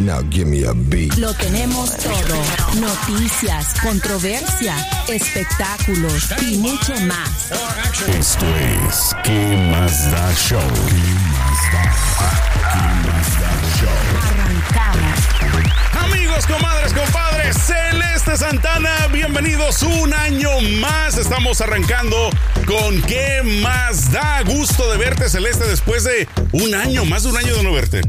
Now give me a beat. Lo tenemos todo. Noticias, controversia, espectáculos y mucho más. Esto es ¿Qué más da show? ¿Qué más da? ¿Qué más da show? Arrancamos. Amigos, comadres, compadres, Celeste Santana, bienvenidos un año más. Estamos arrancando con ¿Qué más da? Gusto de verte, Celeste, después de un año, más de un año de no verte.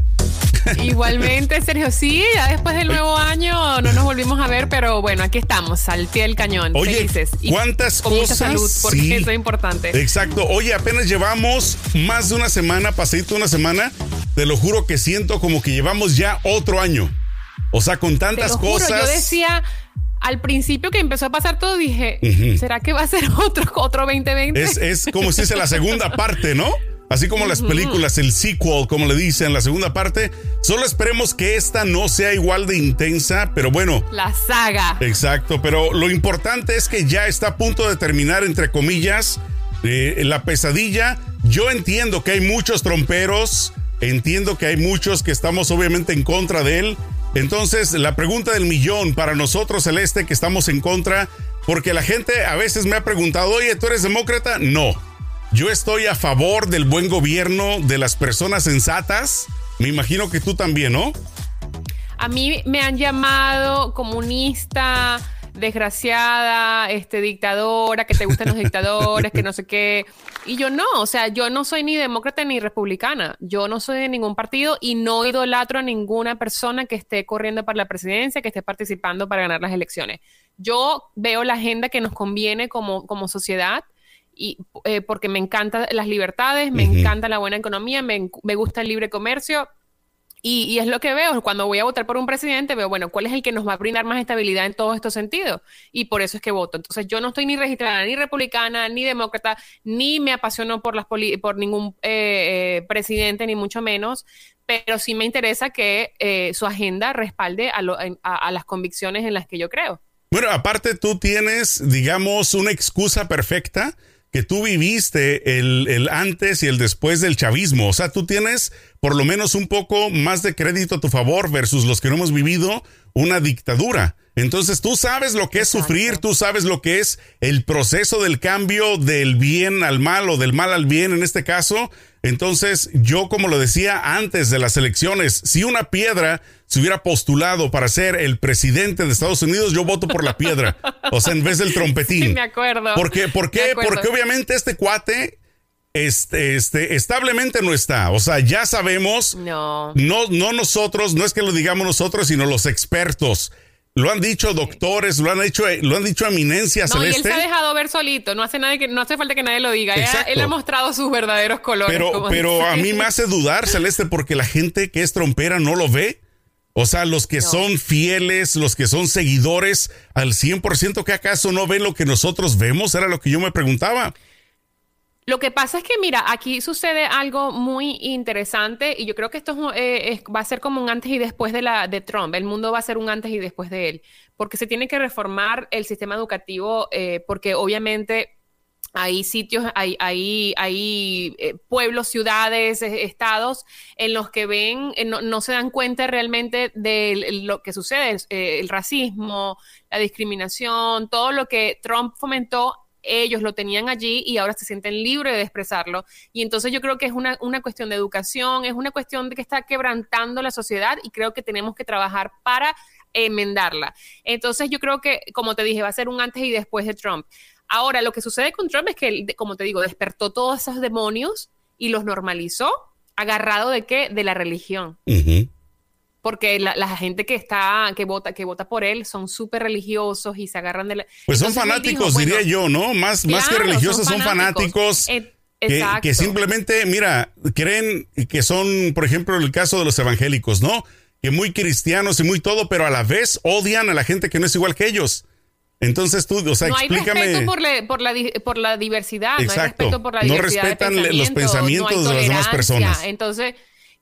Igualmente, Sergio, sí, ya después del nuevo año no nos volvimos a ver, pero bueno, aquí estamos, al pie del cañón, Oye, felices. Y ¿cuántas con mucha cosas? salud, porque Sí. eso es importante. Exacto. Oye, apenas llevamos más de una semana, pasadito una semana. Te lo juro que siento como que llevamos ya otro año. O sea, con Te tantas juro, cosas. yo decía, al principio que empezó a pasar todo, dije. ¿será que va a ser otro, otro 2020? Es, es como si dice la segunda parte, ¿no? Así como las películas, el sequel, como le dicen, la segunda parte. Solo esperemos que esta no sea igual de intensa, pero bueno. La saga. Exacto, pero lo importante es que ya está a punto de terminar, entre comillas, eh, la pesadilla. Yo entiendo que hay muchos tromperos, entiendo que hay muchos que estamos obviamente en contra de él. Entonces, la pregunta del millón para nosotros, Celeste, que estamos en contra, porque la gente a veces me ha preguntado, oye, ¿tú eres demócrata? No. Yo estoy a favor del buen gobierno, de las personas sensatas. Me imagino que tú también, ¿no? A mí me han llamado comunista, desgraciada, este, dictadora, que te gustan los dictadores, que no sé qué. Y yo no, o sea, yo no soy ni demócrata ni republicana. Yo no soy de ningún partido y no idolatro a ninguna persona que esté corriendo para la presidencia, que esté participando para ganar las elecciones. Yo veo la agenda que nos conviene como, como sociedad y eh, porque me encantan las libertades, me Ujú. encanta la buena economía, me, me gusta el libre comercio. Y, y es lo que veo, cuando voy a votar por un presidente, veo, bueno, ¿cuál es el que nos va a brindar más estabilidad en todos estos sentidos? Y por eso es que voto. Entonces, yo no estoy ni registrada, ni republicana, ni demócrata, ni me apasiono por, las poli- por ningún eh, eh, presidente, ni mucho menos, pero sí me interesa que eh, su agenda respalde a, lo- a- a las convicciones en las que yo creo. Bueno, aparte tú tienes, digamos, una excusa perfecta que tú viviste el, el antes y el después del chavismo. O sea, tú tienes por lo menos un poco más de crédito a tu favor versus los que no hemos vivido una dictadura. Entonces tú sabes lo que es sufrir, tú sabes lo que es el proceso del cambio del bien al mal o del mal al bien en este caso. Entonces yo, como lo decía antes de las elecciones, si una piedra se hubiera postulado para ser el presidente de Estados Unidos, yo voto por la piedra. O sea, en vez del trompetín. Sí, me acuerdo. ¿Por qué? ¿Por qué? Porque obviamente este cuate este, este, establemente no está. O sea, ya sabemos, No. no, no nosotros, no es que lo digamos nosotros, sino los expertos. Lo han dicho doctores, lo han hecho, lo han dicho eminencias No, y él celeste. se ha dejado ver solito, no hace, nadie que, no hace falta que nadie lo diga. Él. Él ha mostrado sus verdaderos colores. Pero, pero dice. a mí me hace dudar, Celeste, porque la gente que es trompera no lo ve. O sea, los que son fieles, los que son seguidores al 100%, que acaso no ven lo que nosotros vemos? Era lo que yo me preguntaba. Lo que pasa es que, mira, aquí sucede algo muy interesante y yo creo que esto eh, va a ser como un antes y después de, la, de Trump. El mundo va a ser un antes y después de él, porque se tiene que reformar el sistema educativo, eh, porque obviamente hay sitios, hay, hay, hay eh, pueblos, ciudades, estados en los que ven, eh, no, no se dan cuenta realmente de lo que sucede, eh, el racismo, la discriminación, todo lo que Trump fomentó ellos lo tenían allí y ahora se sienten libres de expresarlo. Y entonces yo creo que es una, una cuestión de educación, es una cuestión de que está quebrantando la sociedad y creo que tenemos que trabajar para enmendarla. Entonces yo creo que, como te dije, va a ser un antes y después de Trump. Ahora, lo que sucede con Trump es que, como te digo, despertó todos esos demonios y los normalizó, agarrado de qué? De la religión. Ujú. Porque la, la gente que está, que vota, que vota por él son súper religiosos y se agarran de la. Pues son Entonces, fanáticos, dijo, diría yo, ¿no? Más, más que religiosos, son fanáticos. Eh, que, exacto. que simplemente, mira, creen que son, por ejemplo, el caso de los evangélicos, ¿no? Que muy cristianos y muy todo, pero a la vez odian a la gente que no es igual que ellos. Entonces tú, o sea, no hay explícame. respeto por la, por la, por la diversidad, no hay Exacto. respeto por la No diversidad respetan de le- los pensamiento, pensamientos no hay de las demás personas. Entonces,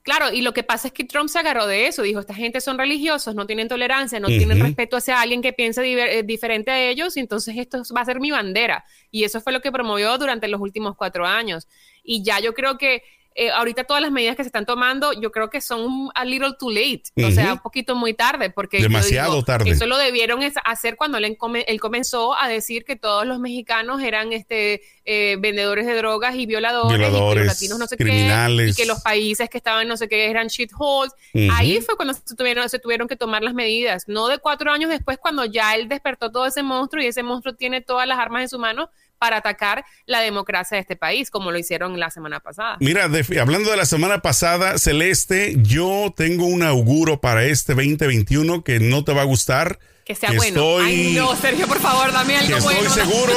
claro, y lo que pasa es que Trump se agarró de eso, dijo, esta gente son religiosos, no tienen tolerancia, no tienen respeto hacia alguien que piense diver- eh, diferente a ellos, y entonces esto va a ser mi bandera. Y eso fue lo que promovió durante los últimos cuatro años. Y ya yo creo que eh, ahorita todas las medidas que se están tomando, yo creo que son a little too late, o sea, un poquito muy tarde, porque Demasiado digo, tarde. Eso lo debieron hacer cuando él, comenzó a decir que todos los mexicanos eran este eh, vendedores de drogas y violadores, y que los latinos no sé criminales. qué, y que los países que estaban no sé qué eran shitholes. Ujú. Ahí fue cuando se tuvieron, se tuvieron que tomar las medidas, no de cuatro años después cuando ya él despertó todo ese monstruo y ese monstruo tiene todas las armas en su mano para atacar la democracia de este país, como lo hicieron la semana pasada. Mira, de- hablando de la semana pasada, Celeste, yo tengo un auguro para este 2021 que no te va a gustar. Que sea que bueno. Estoy, Ay, no, Sergio, por favor, dame que algo estoy bueno. seguro,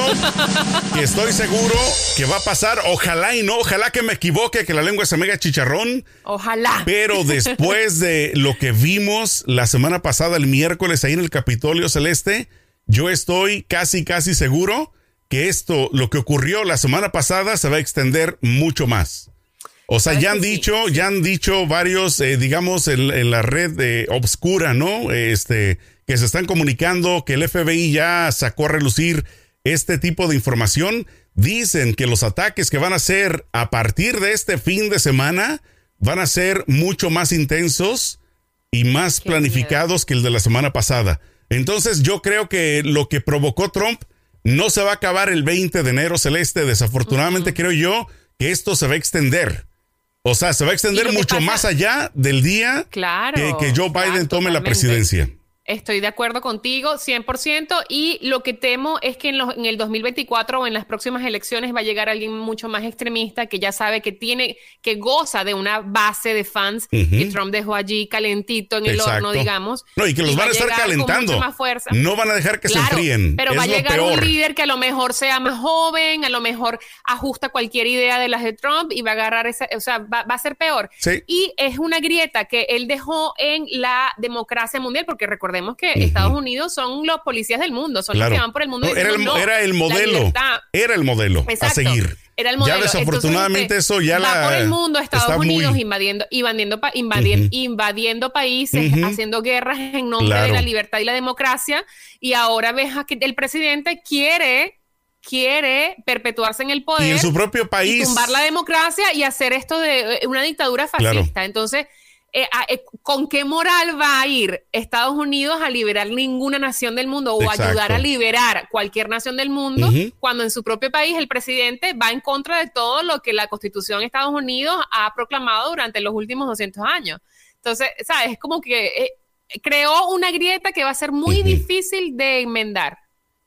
que estoy seguro que va a pasar. Ojalá y no, ojalá que me equivoque, que la lengua se me haga chicharrón. Ojalá. Pero después de lo que vimos la semana pasada, el miércoles, ahí en el Capitolio Celeste, yo estoy casi, casi seguro que esto, lo que ocurrió la semana pasada, se va a extender mucho más. O sea, ya han sí, dicho, ya han dicho varios, eh, digamos, en, en la red eh, obscura, ¿no? Este, que se están comunicando que el FBI ya sacó a relucir este tipo de información. Dicen que los ataques que van a ser a partir de este fin de semana van a ser mucho más intensos y más Qué planificados que el de la semana pasada. Entonces yo creo que lo que provocó Trump no se va a acabar el 20 de enero celeste. Desafortunadamente creo yo que esto se va a extender. O sea, se va a extender mucho pasa- más allá del día Claro. que, que Joe Biden claro, tome la presidencia. Estoy de acuerdo contigo 100% y lo que temo es que en, los- en el 2024 o en las próximas elecciones va a llegar alguien mucho más extremista que ya sabe que tiene, que goza de una base de fans que Trump dejó allí calentito en el horno, digamos. No, y que los va van a estar calentando. mucha más fuerza. No van a dejar que se enfríen. Pero es va a llegar peor. un líder que a lo mejor sea más joven, a lo mejor ajusta cualquier idea de las de Trump y va a agarrar esa, o sea, va, va a ser peor. Sí. Y es una grieta que él dejó en la democracia mundial, porque recordemos que Estados Unidos son los policías del mundo, son Claro. los que van por el mundo. No, era, el, "No, era el modelo. libertad". Era el modelo a seguir. Era el modelo. Ya desafortunadamente Entonces, eso ya va la por el mundo, Estados Unidos muy- invadiendo, invadiendo, invadiendo países, haciendo guerras en nombre Claro. de la libertad y la democracia. Y ahora ves que el presidente quiere, quiere perpetuarse en el poder y en su propio y país. tumbar la democracia y hacer esto de eh, una dictadura Claro. fascista. Entonces, eh, a- eh, ¿con qué moral va a ir Estados Unidos a liberar ninguna nación del mundo o Exacto. ayudar a liberar cualquier nación del mundo cuando en su propio país el presidente va en contra de todo lo que la Constitución de Estados Unidos ha proclamado durante los últimos 200 años? Entonces, ¿sabes? Es como que eh, creó una grieta que va a ser muy difícil de enmendar.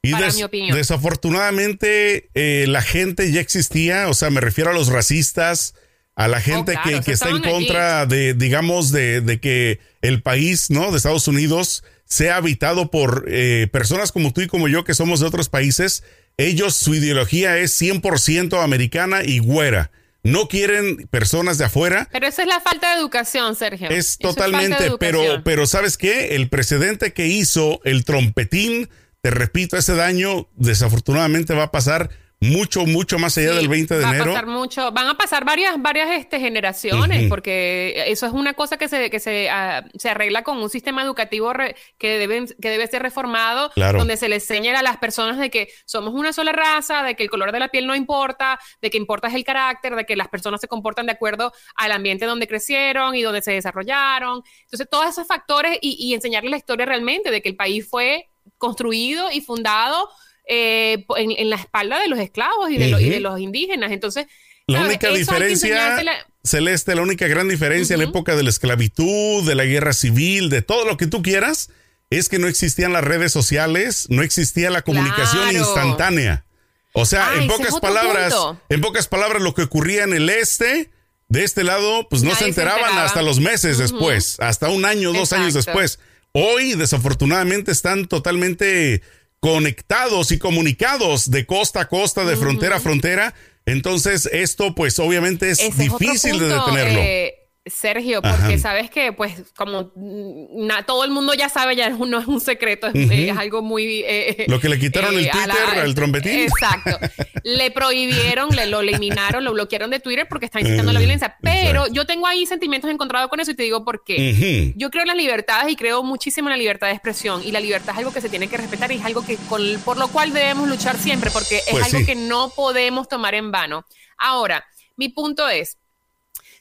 Y para des- mi opinión. desafortunadamente eh, la gente ya existía, o sea, me refiero a los racistas, a la gente Oh, claro, que, que está en allí. contra de, digamos, de, de que el país, ¿no? De Estados Unidos sea habitado por eh, personas como tú y como yo que somos de otros países. Ellos, su ideología es 100% americana y güera. No quieren personas de afuera. Pero eso es la falta de educación, Sergio. Es Eso totalmente, pero, pero ¿sabes qué? El precedente que hizo el trompetín, te repito, ese daño desafortunadamente va a pasar mucho, mucho más allá Sí, del 20 de va enero. A pasar mucho, van a pasar varias, varias este, generaciones, porque eso es una cosa que se, que se, ah, se arregla con un sistema educativo re- que, deben, que debe ser reformado, Claro. donde se les enseña a las personas de que somos una sola raza, de que el color de la piel no importa, de que importa es el carácter, de que las personas se comportan de acuerdo al ambiente donde crecieron y donde se desarrollaron. Entonces, todos esos factores y, y enseñarles la historia realmente de que el país fue construido y fundado eh, en, en la espalda de los esclavos y de, los- y de Ujú. los indígenas. Entonces, La ¿sabes? única Eso diferencia, Celeste, la única gran diferencia en la época de la esclavitud, de la guerra civil, de todo lo que tú quieras, es que no existían las redes sociales, no existía la comunicación Claro. instantánea. O sea, en pocas palabras, punto. en pocas palabras, lo que ocurría en el este, de este lado, pues no Nadie se se enteraban enteraba. hasta los meses después, hasta un año, dos años después. Hoy, desafortunadamente, están totalmente conectados y comunicados de costa a costa, de frontera a frontera. Entonces, esto, pues, obviamente es Ese es otro difícil de detenerlo. eh, Sergio, porque Ajá. sabes que, pues, como mm, na- todo el mundo ya sabe, ya no es un secreto, es, algo muy... eh, Lo que le quitaron el a Twitter al trompetín. Exacto. le prohibieron, le lo eliminaron, lo bloquearon de Twitter porque está incitando la Eh, violencia. Pero exacto. yo tengo ahí sentimientos encontrados con eso y te digo por qué. Yo creo en las libertades y creo muchísimo en la libertad de expresión. Y la libertad es algo que se tiene que respetar y es algo que con, por lo cual debemos luchar siempre, porque es Pues algo sí. que no podemos tomar en vano. Ahora, mi punto es,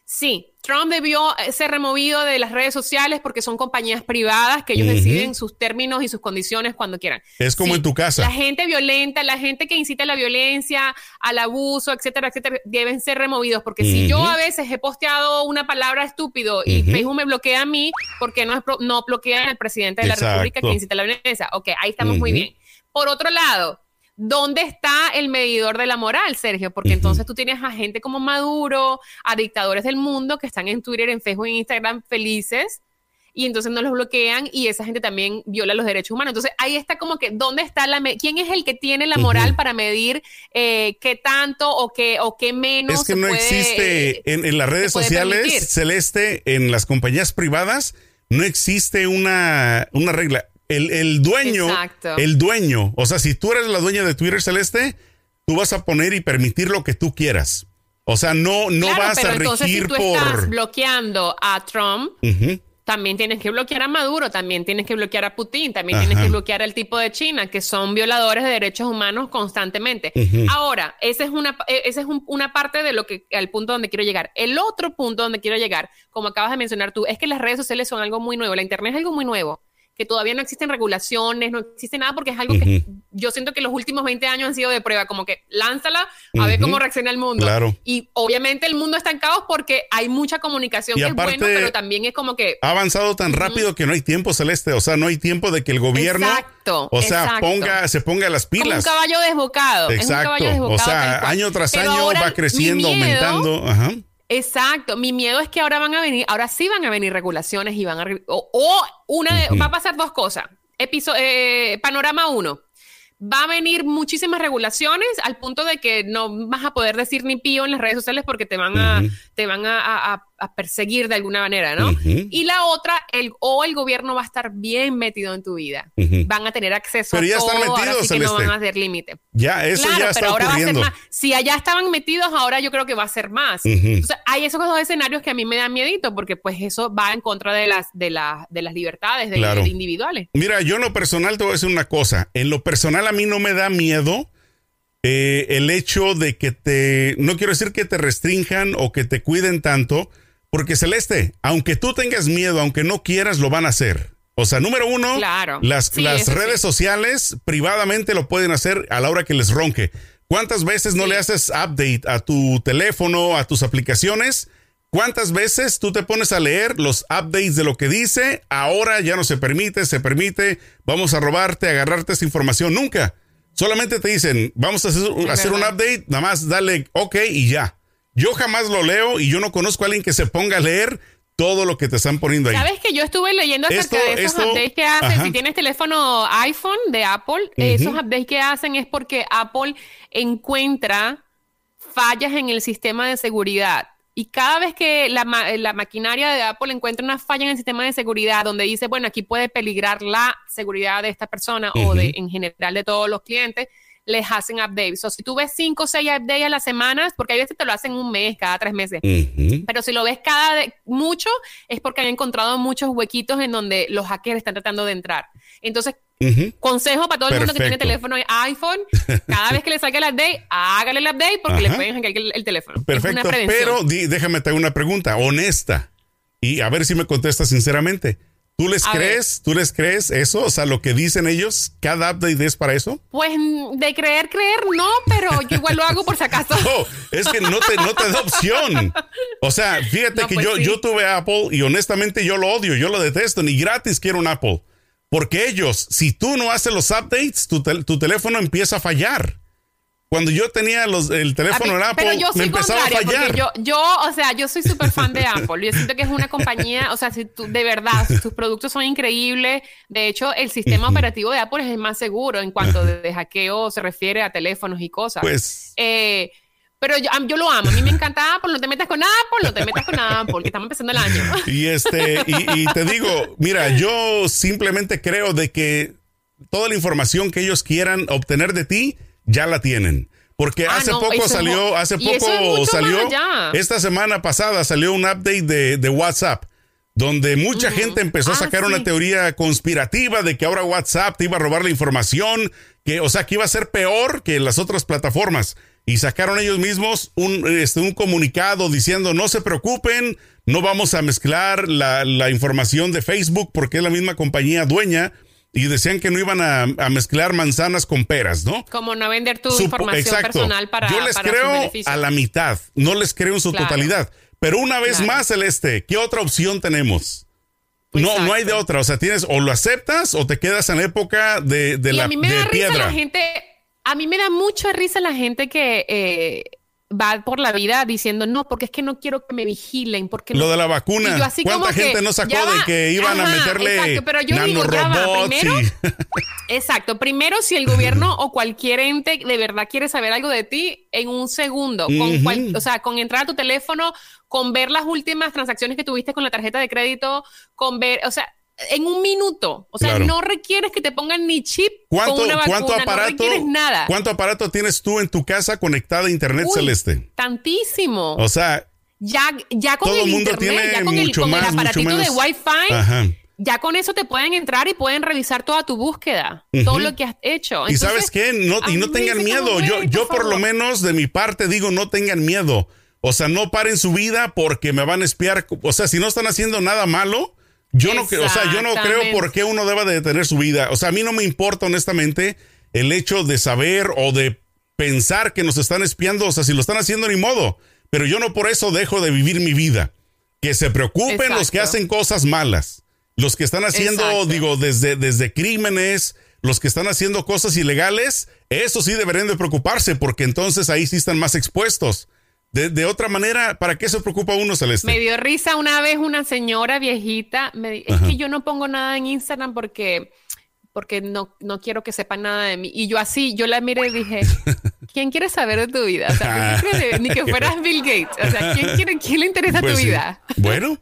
sí, Trump debió eh, ser removido de las redes sociales porque son compañías privadas que ellos deciden sus términos y sus condiciones cuando quieran. Es como Sí, en tu casa. La gente violenta, la gente que incita a la violencia, al abuso, etcétera, etcétera, deben ser removidos. Porque si yo a veces he posteado una palabra estúpido y. Facebook me bloquea a mí, porque no, es pro- no bloquean al presidente de la. República que incita a la violencia? Ok, ahí estamos muy bien. Por otro lado, ¿Dónde está el medidor de la moral, Sergio? Porque entonces tú tienes a gente como Maduro, a dictadores del mundo que están en Twitter, en Facebook, en Instagram felices y entonces no los bloquean y esa gente también viola los derechos humanos. Entonces ahí está como que, ¿dónde está la... ¿Quién es el que tiene la moral para medir eh, qué tanto o qué, o qué menos es que no puede, existe en, en las redes sociales, permitir? Celeste, en las compañías privadas, no existe una, una regla. El, el dueño, Exacto. el dueño, o sea, si tú eres la dueña de Twitter, Celeste, tú vas a poner y permitir lo que tú quieras. O sea, no, no Claro, vas pero a entonces si tú estás bloqueando a Trump, también tienes que bloquear a Maduro, también tienes que bloquear a Putin, también tienes que bloquear al tipo de China, que son violadores de derechos humanos constantemente. Ahora, esa es una, eh, esa es un- una parte de lo que, al punto donde quiero llegar. El otro punto donde quiero llegar, como acabas de mencionar tú, es que las redes sociales son algo muy nuevo, la Internet es algo muy nuevo que todavía no existen regulaciones, no existe nada, porque es algo que yo siento que los últimos 20 años han sido de prueba, como que lánzala a ver cómo reacciona el mundo. Claro. Y obviamente el mundo está en caos porque hay mucha comunicación Y que aparte- es bueno, pero también es como que Ha avanzado tan rápido que no hay tiempo, Celeste. O sea, no hay tiempo de que el gobierno, Exacto, o sea, exacto. ponga, se ponga las como un pilas. caballo desbocado. Es un Exacto. caballo desbocado. O sea, año tras Pero año va creciendo, miedo- aumentando. Ajá. Exacto. Mi miedo es que ahora van a venir, ahora sí van a venir regulaciones y van a. O, o una de- va a pasar dos cosas. Episo- eh, panorama uno. Va a venir muchísimas regulaciones al punto de que no vas a poder decir ni pío en las redes sociales porque te van a, te van a, a- a- a perseguir de alguna manera, ¿no? Y la otra, el, o el gobierno va a estar bien metido en tu vida. Van a tener acceso Pero a ya todo, están ahora metidos, sí que no Celeste. van a hacer límite. Ya, eso claro, ya está pero ahora ocurriendo. va a ser más. Si allá estaban metidos, ahora yo creo que va a ser más. Entonces, hay esos dos escenarios que a mí me dan miedito, porque pues eso va en contra de las, de las, de las libertades de, Claro. de individuales. Mira, yo en lo personal te voy a decir una cosa. En lo personal a mí no me da miedo eh, el hecho de que te, no quiero decir que te restrinjan o que te cuiden tanto, porque Celeste, aunque tú tengas miedo, aunque no quieras, lo van a hacer. O sea, número uno, Claro. las, Sí, las sí. redes sociales privadamente lo pueden hacer a la hora que les ronque. ¿Cuántas veces no Sí. le haces update a tu teléfono, a tus aplicaciones? ¿Cuántas veces tú te pones a leer los updates de lo que dice? Ahora ya no se permite, se permite, vamos a robarte, agarrarte esa información. Nunca. Solamente te dicen, vamos a hacer, hacer un update, nada más dale ok y ya. Yo jamás lo leo y yo no conozco a alguien que se ponga a leer todo lo que te están poniendo ahí. ¿Sabes que yo estuve leyendo acerca Esto- de esos esto- updates que hacen? ajá. Si tienes teléfono iPhone de Apple, esos updates que hacen es porque Apple encuentra fallas en el sistema de seguridad. Y cada vez que la, la maquinaria de Apple encuentra una falla en el sistema de seguridad donde dice, bueno, aquí puede peligrar la seguridad de esta persona o de, en general de todos los clientes, les hacen updates. O si tú ves cinco o seis updates a las semanas, porque hay veces te lo hacen un mes, cada tres meses. Pero si lo ves cada de- mucho, es porque han encontrado muchos huequitos en donde los hackers están tratando de entrar. Entonces, consejo para todo el mundo que tiene teléfono iPhone, cada vez que le salga el update, hágale el update porque le pueden hackear el, el teléfono. Perfecto, pero déjame te hago una pregunta honesta y a ver si me contestas sinceramente. ¿Tú les A crees? ¿Tú les crees eso? O sea, lo que dicen ellos, cada update es para eso. Pues mm, de creer, creer, no, pero yo igual lo hago por si acaso. No, es que no te, no te da opción. O sea, fíjate No, que pues yo, sí. yo tuve Apple y honestamente yo lo odio, yo lo detesto, ni gratis quiero un Apple. Porque ellos, si tú no haces los updates, tu, tel- tu teléfono empieza a fallar. Cuando yo tenía los, el teléfono en Apple, pero yo me empezaba a fallar. yo, yo, o sea, yo soy súper fan de Apple. Yo siento que es una compañía, o sea, si tú, de verdad, sus productos son increíbles. De hecho, el sistema operativo de Apple es el más seguro en cuanto de, de hackeo se refiere a teléfonos y cosas. Pues Eh, pero yo, yo lo amo. A mí me encanta Apple. No te metas con Apple, no te metas con Apple, que estamos empezando el año. Y este, y, y te digo, mira, yo simplemente creo de que toda la información que ellos quieran obtener de ti, ya la tienen. Porque Ah, hace no, poco salió, hace es poco salió, esta semana pasada salió un update de, de WhatsApp, donde mucha gente empezó a Ah, sacar sí. una teoría conspirativa de que ahora WhatsApp te iba a robar la información, que, o sea, que iba a ser peor que las otras plataformas. Y sacaron ellos mismos un, este, un comunicado diciendo, no se preocupen, no vamos a mezclar la, la información de Facebook porque es la misma compañía dueña. Y decían que no iban a, a mezclar manzanas con peras, ¿no? Como no vender tu Supo- información personal para Yo les para creo a la mitad, no les creo en su Claro. totalidad. Pero una vez Claro. más, Celeste, ¿qué otra opción tenemos? No, no hay de Exacto. otra. O sea, tienes o lo aceptas o te quedas en la época de, de y la a mí me de da risa piedra. la gente, a mí me da mucha risa la gente que eh, va por la vida diciendo, no, porque es que no quiero que me vigilen, porque Lo no- de la vacuna. yo así ¿Cuánta como que, gente no sacó de va, que iban a meterle exacto, pero yo digo, ya va, primero- y- Exacto. Primero, si el gobierno o cualquier ente de verdad quiere saber algo de ti, en un segundo, con cual- Ujú. o sea, con entrar a tu teléfono, con ver las últimas transacciones que tuviste con la tarjeta de crédito, con ver, o sea, en un minuto. O sea, Claro. no requieres que te pongan ni chip ¿Cuánto, con una vacuna, cuánto no aparato, requieres nada. ¿Cuánto aparato tienes tú en tu casa conectada a internet Uy, celeste? Tantísimo. O sea, ya, ya con todo el el mundo internet, tiene ya con el, mucho con el más, mucho aparatito de. Wi-Fi, Ajá. ya con eso te pueden entrar y pueden revisar toda tu búsqueda, todo lo que has hecho. y sabes qué, no, y no tengan miedo. Yo, "Güey, yo por lo favor". menos de mi parte digo, no tengan miedo. O sea, no paren su vida porque me van a espiar. O sea, si no están haciendo nada malo, yo no, creo- o sea, yo no creo por qué uno deba de detener su vida. O sea, a mí no me importa honestamente el hecho de saber o de pensar que nos están espiando. O sea, si lo están haciendo ni modo. Pero yo no por eso dejo de vivir mi vida. Que se preocupen los que hacen cosas malas. Los que están haciendo, Exacto. digo, desde, desde crímenes, los que están haciendo cosas ilegales, eso sí deberían de preocuparse, porque entonces ahí sí están más expuestos. De, de otra manera, ¿para qué se preocupa uno, Celeste? Me dio risa una vez una señora viejita, me es que yo no pongo nada en Instagram porque, porque no, no quiero que sepan nada de mí. Y yo así, yo la miré y dije, ¿quién quiere saber de tu vida? O sea, ¿qué crees de- ni que fueras Bill Gates. O sea, ¿quién, quiere, quién le interesa Pues tu sí. vida? Bueno,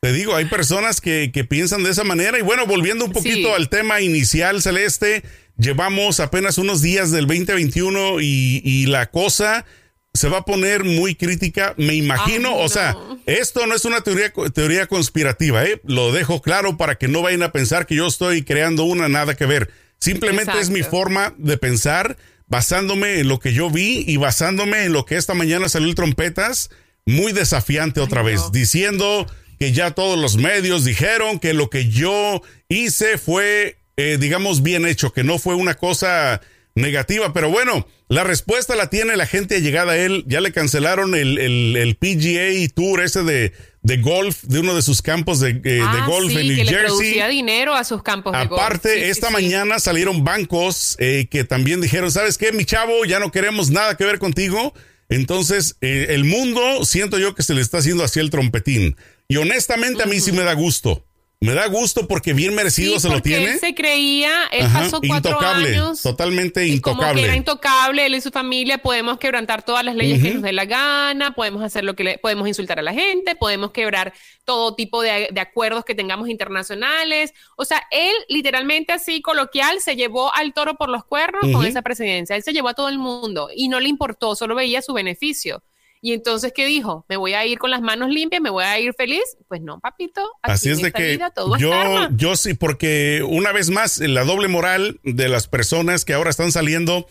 te digo, hay personas que, que piensan de esa manera. Y bueno, volviendo un poquito Sí. al tema inicial, Celeste, llevamos apenas unos días del 2021 y, y la cosa se va a poner muy crítica, me imagino. Ay, O sea, esto no es una teoría, teoría conspirativa, ¿eh? Lo dejo claro para que no vayan a pensar que yo estoy creando una nada que ver. Simplemente es mi forma de pensar basándome en lo que yo vi y basándome en lo que esta mañana salió el trompetas, muy desafiante otra Ay, vez, diciendo que ya todos los medios dijeron que lo que yo hice fue, eh, digamos, bien hecho, que no fue una cosa negativa, pero bueno, la respuesta la tiene la gente llegada a él, ya le cancelaron el, el, el PGA Tour ese de, de golf, de uno de sus campos de, eh, de Ah, golf sí, en New que le Jersey. producía dinero a sus campos de golf. Aparte, Sí, esta sí. mañana salieron bancos eh, que también dijeron, ¿sabes qué, mi chavo? Ya no queremos nada que ver contigo. Entonces, eh, el mundo, siento yo que se le está haciendo así el trompetín. Y honestamente, a mí sí me da gusto. Me da gusto porque bien merecido Sí, se lo tiene. Él se creía, él Ajá, pasó cuatro intocable, años. totalmente y Como que era intocable. intocable, él y su familia podemos quebrantar todas las leyes que nos dé la gana, podemos hacer lo que le, podemos insultar a la gente, podemos quebrar todo tipo de, de acuerdos que tengamos internacionales. O sea, él literalmente así coloquial se llevó al toro por los cuernos con esa presidencia. Él se llevó a todo el mundo y no le importó, solo veía su beneficio. Y entonces, ¿qué dijo? ¿Me voy a ir con las manos limpias? ¿Me voy a ir feliz? Pues no, papito. Así es de que vida yo, yo sí, porque una vez más, la doble moral de las personas que ahora están saliendo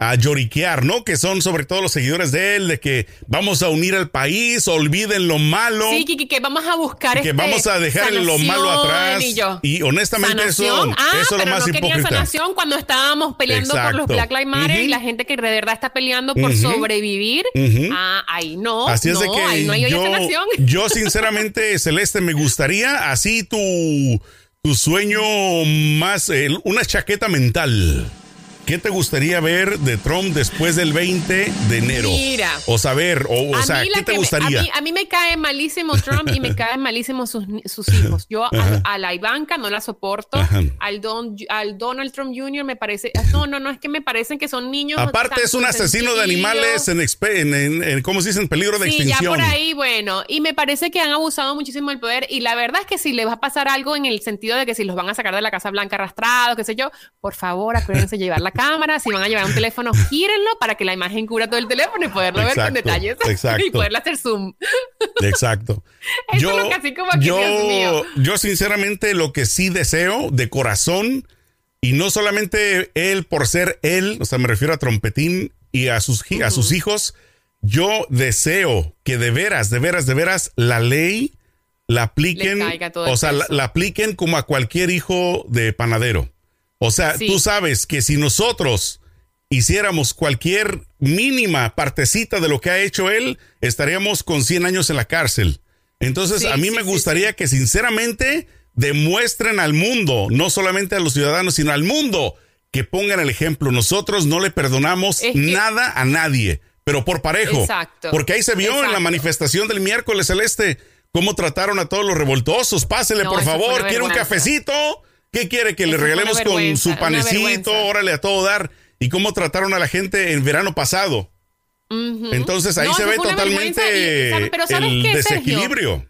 a lloriquear, ¿no? Que son sobre todo los seguidores de él, de que vamos a unir al país, olviden lo malo. Sí, Kiki, que vamos a buscar que este, vamos a dejar lo malo atrás. Y, yo, Y honestamente eso. Ah, eso es lo más no hipócrita. sanación cuando estábamos peleando por los Exacto. Black Lives Matter y la gente que de verdad está peleando por sobrevivir. Ujú. Ah, ahí no, Así es no, de que ahí no hay yo, sanación. yo sinceramente, Celeste, me gustaría así tu, tu sueño más, eh, una chaqueta mental. ¿Qué te gustaría ver de Trump después del 20 de enero? Mira. O saber, o, o sea, ¿qué te que me- gustaría? a, mí, a mí me cae malísimo Trump y me caen malísimo sus, sus hijos. Yo a, a la Ivanka no la soporto. Ajá. Al, Don, al Donald Trump Jr. me parece. No, no, no, es que me parecen que son niños. Aparte es un asesino de animales en, expe- en, en- en- ¿cómo se dice? En peligro de Sí, ya extinción. por ahí, bueno. Y me parece que han abusado muchísimo del poder. Y la verdad es que si les va a pasar algo en el sentido de que si los van a sacar de la Casa Blanca arrastrados, qué sé yo, por favor, acuérdense de llevar la cámara. Si van a llevar un teléfono, gírenlo para que la imagen cubra todo el teléfono y poderlo ver con detalles. exacto. y poderle hacer zoom. Exacto. Eso es lo que así como que, yo, Dios mío. yo sinceramente lo que sí deseo de corazón, y no solamente él por ser él, o sea, me refiero a Trompetín y a sus, a sus hijos, yo deseo que de veras, de veras, de veras, la ley la apliquen, o sea, la, la apliquen como a cualquier hijo de panadero. O sea, Sí. tú sabes que si nosotros hiciéramos cualquier mínima partecita de lo que ha hecho él, estaríamos con 100 años en la cárcel. Entonces, Sí, a mí sí, me gustaría que sinceramente demuestren al mundo, no solamente a los ciudadanos, sino al mundo, que pongan el ejemplo. Nosotros no le perdonamos Es que- nada a nadie, pero por parejo. Exacto. Porque ahí se vio en la manifestación del miércoles celeste cómo trataron a todos los revoltosos. Pásele, No, por favor, una quiere un cafecito. ¿Qué quiere que le regalemos con su panecito? Órale, a todo dar. Y cómo trataron a la gente en verano pasado. Entonces ahí No, se ve totalmente vergüenza y, ¿sabe- pero ¿sabes el qué, Sergio? desequilibrio.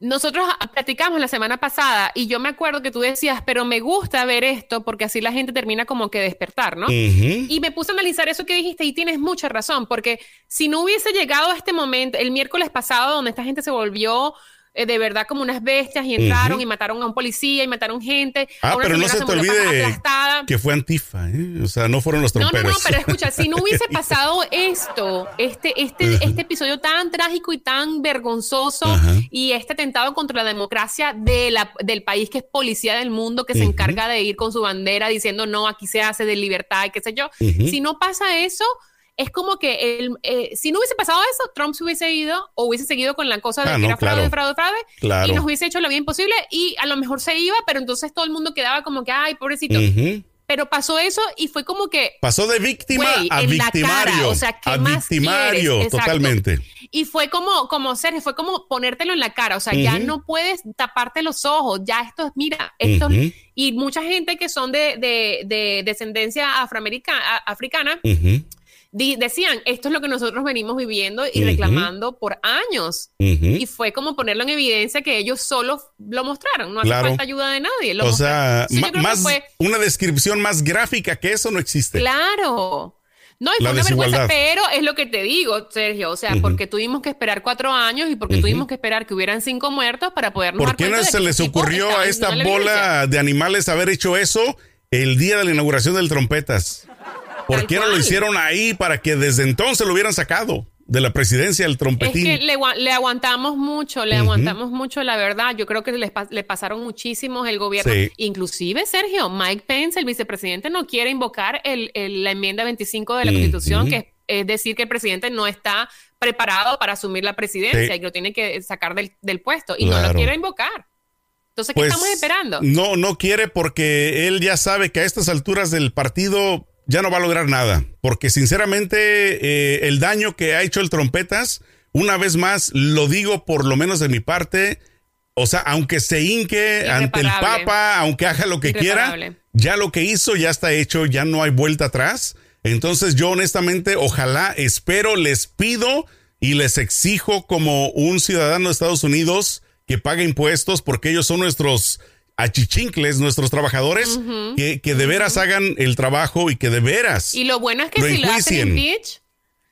Nosotros platicamos la semana pasada y yo me acuerdo que tú decías, pero me gusta ver esto porque así la gente termina como que despertar, ¿no? Y me puse a analizar eso que dijiste y tienes mucha razón, porque si no hubiese llegado a este momento, el miércoles pasado, donde esta gente se volvió eh, de verdad como unas bestias y entraron y mataron a un policía y mataron gente. Ah, a una pero no se te olvide aplastada. que fue Antifa, ¿eh? O sea, no fueron los No, no, tromperos. no, pero escucha, si no hubiese pasado esto, este, este, este episodio tan trágico y tan vergonzoso y este atentado contra la democracia de la, del país que es policía del mundo, que se encarga de ir con su bandera diciendo no, aquí se hace de libertad y qué sé yo. Si no pasa eso, es como que el, eh, si no hubiese pasado eso, Trump se hubiese ido o hubiese seguido con la cosa de Ah, que no, era fraude, claro. fraude, fraude, Claro. y nos hubiese hecho lo bien posible y a lo mejor se iba, pero entonces todo el mundo quedaba como que, ay, pobrecito. Pero pasó eso y fue como que Pasó de víctima Güey, a en la victimario. cara, o sea, ¿qué a más victimario, quieres? Totalmente. Y fue como, como Sergio, fue como ponértelo en la cara. O sea, ya no puedes taparte los ojos. Ya esto es, mira, esto. Y mucha gente que son de, de, de descendencia afroamericana, africana, decían, esto es lo que nosotros venimos viviendo y reclamando por años. Y fue como ponerlo en evidencia que ellos solos lo mostraron. No hace Claro. falta ayuda de nadie. Lo O sea. Entonces, más fue- una descripción más gráfica que eso no existe. Claro. No, y La fue una vergüenza, pero es lo que te digo, Sergio. O sea, porque tuvimos que esperar cuatro años y porque tuvimos que esperar que hubieran cinco muertos para podernos ¿Por qué no se les ocurrió a esta bola de animales haber hecho eso el día de la inauguración del Trompetas? ¿Por qué no lo hicieron ahí para que desde entonces lo hubieran sacado de la presidencia del Es trompetín? que le, agua- le aguantamos mucho, le aguantamos mucho, la verdad. Yo creo que le pasaron muchísimos el gobierno. Sí. Inclusive, Sergio, Mike Pence, el vicepresidente, no quiere invocar el- el- la enmienda 25 de la. Constitución, que es, es decir que el presidente no está preparado para asumir la presidencia Sí. y que lo tiene que sacar del, del puesto. Y no lo quiere invocar. Entonces, ¿qué Pues, estamos esperando? No, no quiere porque él ya sabe que a estas alturas del partido ya no va a lograr nada. Porque sinceramente eh, el daño que ha hecho el trompetas, una vez más, lo digo por lo menos de mi parte, o sea, aunque se hinque ante el. Papa, aunque haga lo que quiera, ya lo que hizo ya está hecho, ya no hay vuelta atrás. Entonces yo honestamente, ojalá, espero, les pido y les exijo como un ciudadano de Estados Unidos que pague impuestos porque ellos son nuestros achichincles, nuestros trabajadores, que, que de veras hagan el trabajo y que de veras... Y lo bueno es que lo si le hacen impeach,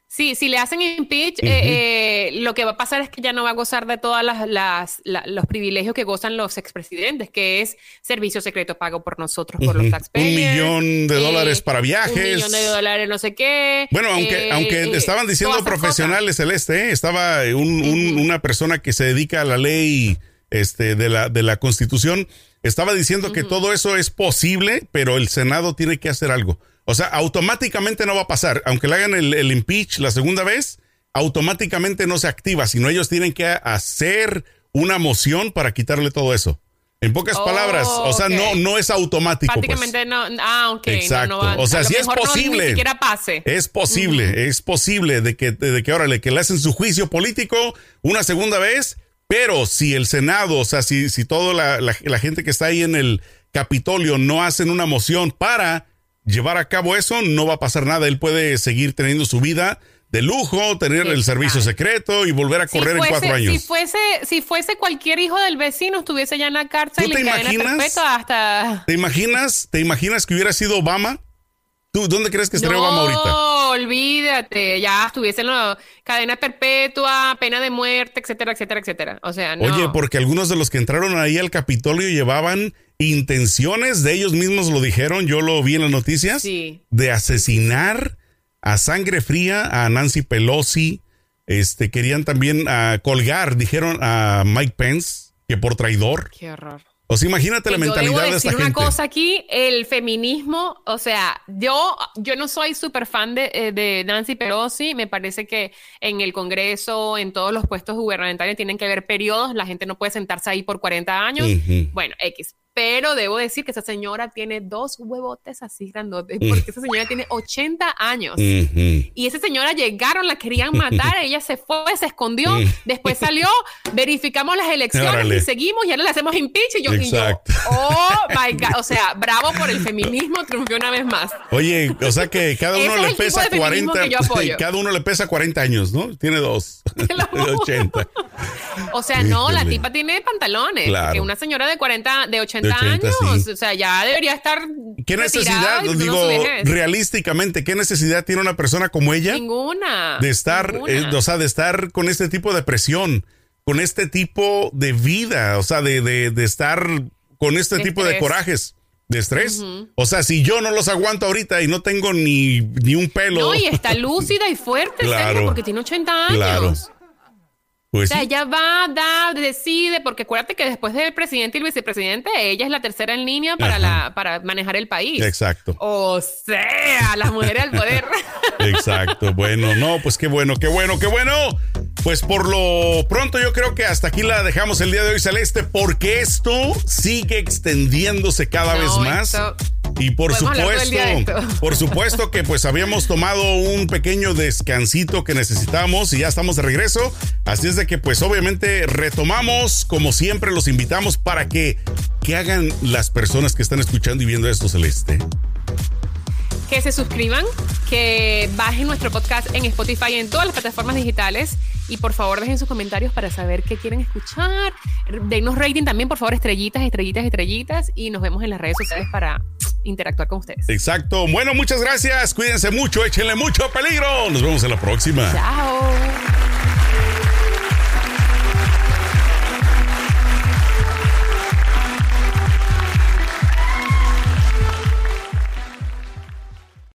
sí, si le hacen impeach, eh, eh, lo que va a pasar es que ya no va a gozar de todas las, las- la- los privilegios que gozan los expresidentes, que es servicio secreto pago por nosotros, por los taxpayers. Un millón de dólares para viajes. Un millón de dólares, no sé qué. Bueno, aunque, eh, aunque eh, estaban diciendo profesionales celeste, ¿eh? estaba un- un- una persona que se dedica a la ley este, de, la, de la constitución, estaba diciendo que todo eso es posible, pero el Senado tiene que hacer algo. O sea, automáticamente no va a pasar. Aunque le hagan el, el impeach la segunda vez, automáticamente no se activa, sino ellos tienen que hacer una moción para quitarle todo eso. En pocas Oh, palabras, o sea, no, no es automático. pues. Prácticamente no. Ah, ok. no, Exacto. no va- O sea, sí es no posible. ni siquiera pase. Es posible, es posible de que, de que órale, que le hacen su juicio político una segunda vez, pero si el Senado, o sea, si, si toda la, la- la gente que está ahí en el Capitolio no hacen una moción para llevar a cabo eso, no va a pasar nada. Él puede seguir teniendo su vida de lujo, tener el servicio secreto y volver a Si correr en cuatro años. Si fuese, si fuese cualquier hijo del vecino, estuviese ya en la cárcel ¿Tú te imaginas? hasta. ¿Te imaginas? ¿Te imaginas que hubiera sido Obama? ¿Tú dónde crees que estaría no, Obama ahorita? olvídate, ya estuviese en la cadena perpetua, pena de muerte, etcétera, etcétera, etcétera. O sea, no. Oye, porque algunos de los que entraron ahí al Capitolio llevaban intenciones, de ellos mismos lo dijeron, yo lo vi en las noticias, Sí. de asesinar a sangre fría a Nancy Pelosi. Este, querían también ah, colgar, dijeron a Mike Pence, que por traidor. Qué horror. O sea, imagínate la yo mentalidad debo de decir esta una gente. cosa aquí, el feminismo, o sea, yo, yo no soy súper fan de, eh, de Nancy Pelosi, me parece que en el Congreso, en todos los puestos gubernamentales tienen que haber periodos, la gente no puede sentarse ahí por 40 años, bueno, X. Pero debo decir que esa señora tiene dos huevotes así grandotes, porque esa señora tiene 80 años. Y esa señora llegaron, la querían matar, ella se fue, se escondió, después salió, verificamos las elecciones y seguimos, y ahora le hacemos impeach y yo, y yo, oh my God, o sea, bravo por el feminismo, triunfó una vez más. Oye, o sea que cada uno le pesa de feminismo 40, que yo apoyo. cada uno le pesa 40 años, ¿no? Tiene dos. lo 80. O sea, no, la tipa tiene pantalones, Claro. porque una señora de 40, de 80, De 80, años, sí. o sea, ya debería estar ¿Qué necesidad, digo, realísticamente, qué necesidad tiene una persona como ella Ninguna. de estar, ninguna. eh, o sea, de estar con este tipo de presión, con este tipo de vida, o sea, de, de, de estar con este De tipo de corajes, de estrés. O sea, si yo no los aguanto ahorita y no tengo ni, ni un pelo, No, y está lúcida y fuerte, Claro. serio, porque tiene 80 años. Claro. Pues O sea, sí. ella va, da, decide, porque acuérdate que después del presidente y el vicepresidente, ella es la tercera en línea para, Ajá. la, para manejar el país. Exacto. O sea, las mujeres al poder. Exacto. Bueno, no, pues qué bueno, qué bueno, qué bueno. Pues por lo pronto yo creo que hasta aquí la dejamos el día de hoy, Celeste, porque esto sigue extendiéndose cada No, vez más. esto- Y por supuesto, esto. por supuesto que pues habíamos tomado un pequeño descansito que necesitamos y ya estamos de regreso. Así es de que pues obviamente retomamos, como siempre los invitamos para que, que hagan las personas que están escuchando y viendo esto, Celeste. que se suscriban, que bajen nuestro podcast en Spotify y en todas las plataformas digitales. Y por favor dejen sus comentarios para saber qué quieren escuchar. Denos rating también, por favor, estrellitas, estrellitas, estrellitas. Y nos vemos en las redes sociales para interactuar con ustedes. Exacto. Bueno, muchas gracias. Cuídense mucho, échenle mucho peligro. Nos vemos en la próxima. Chao.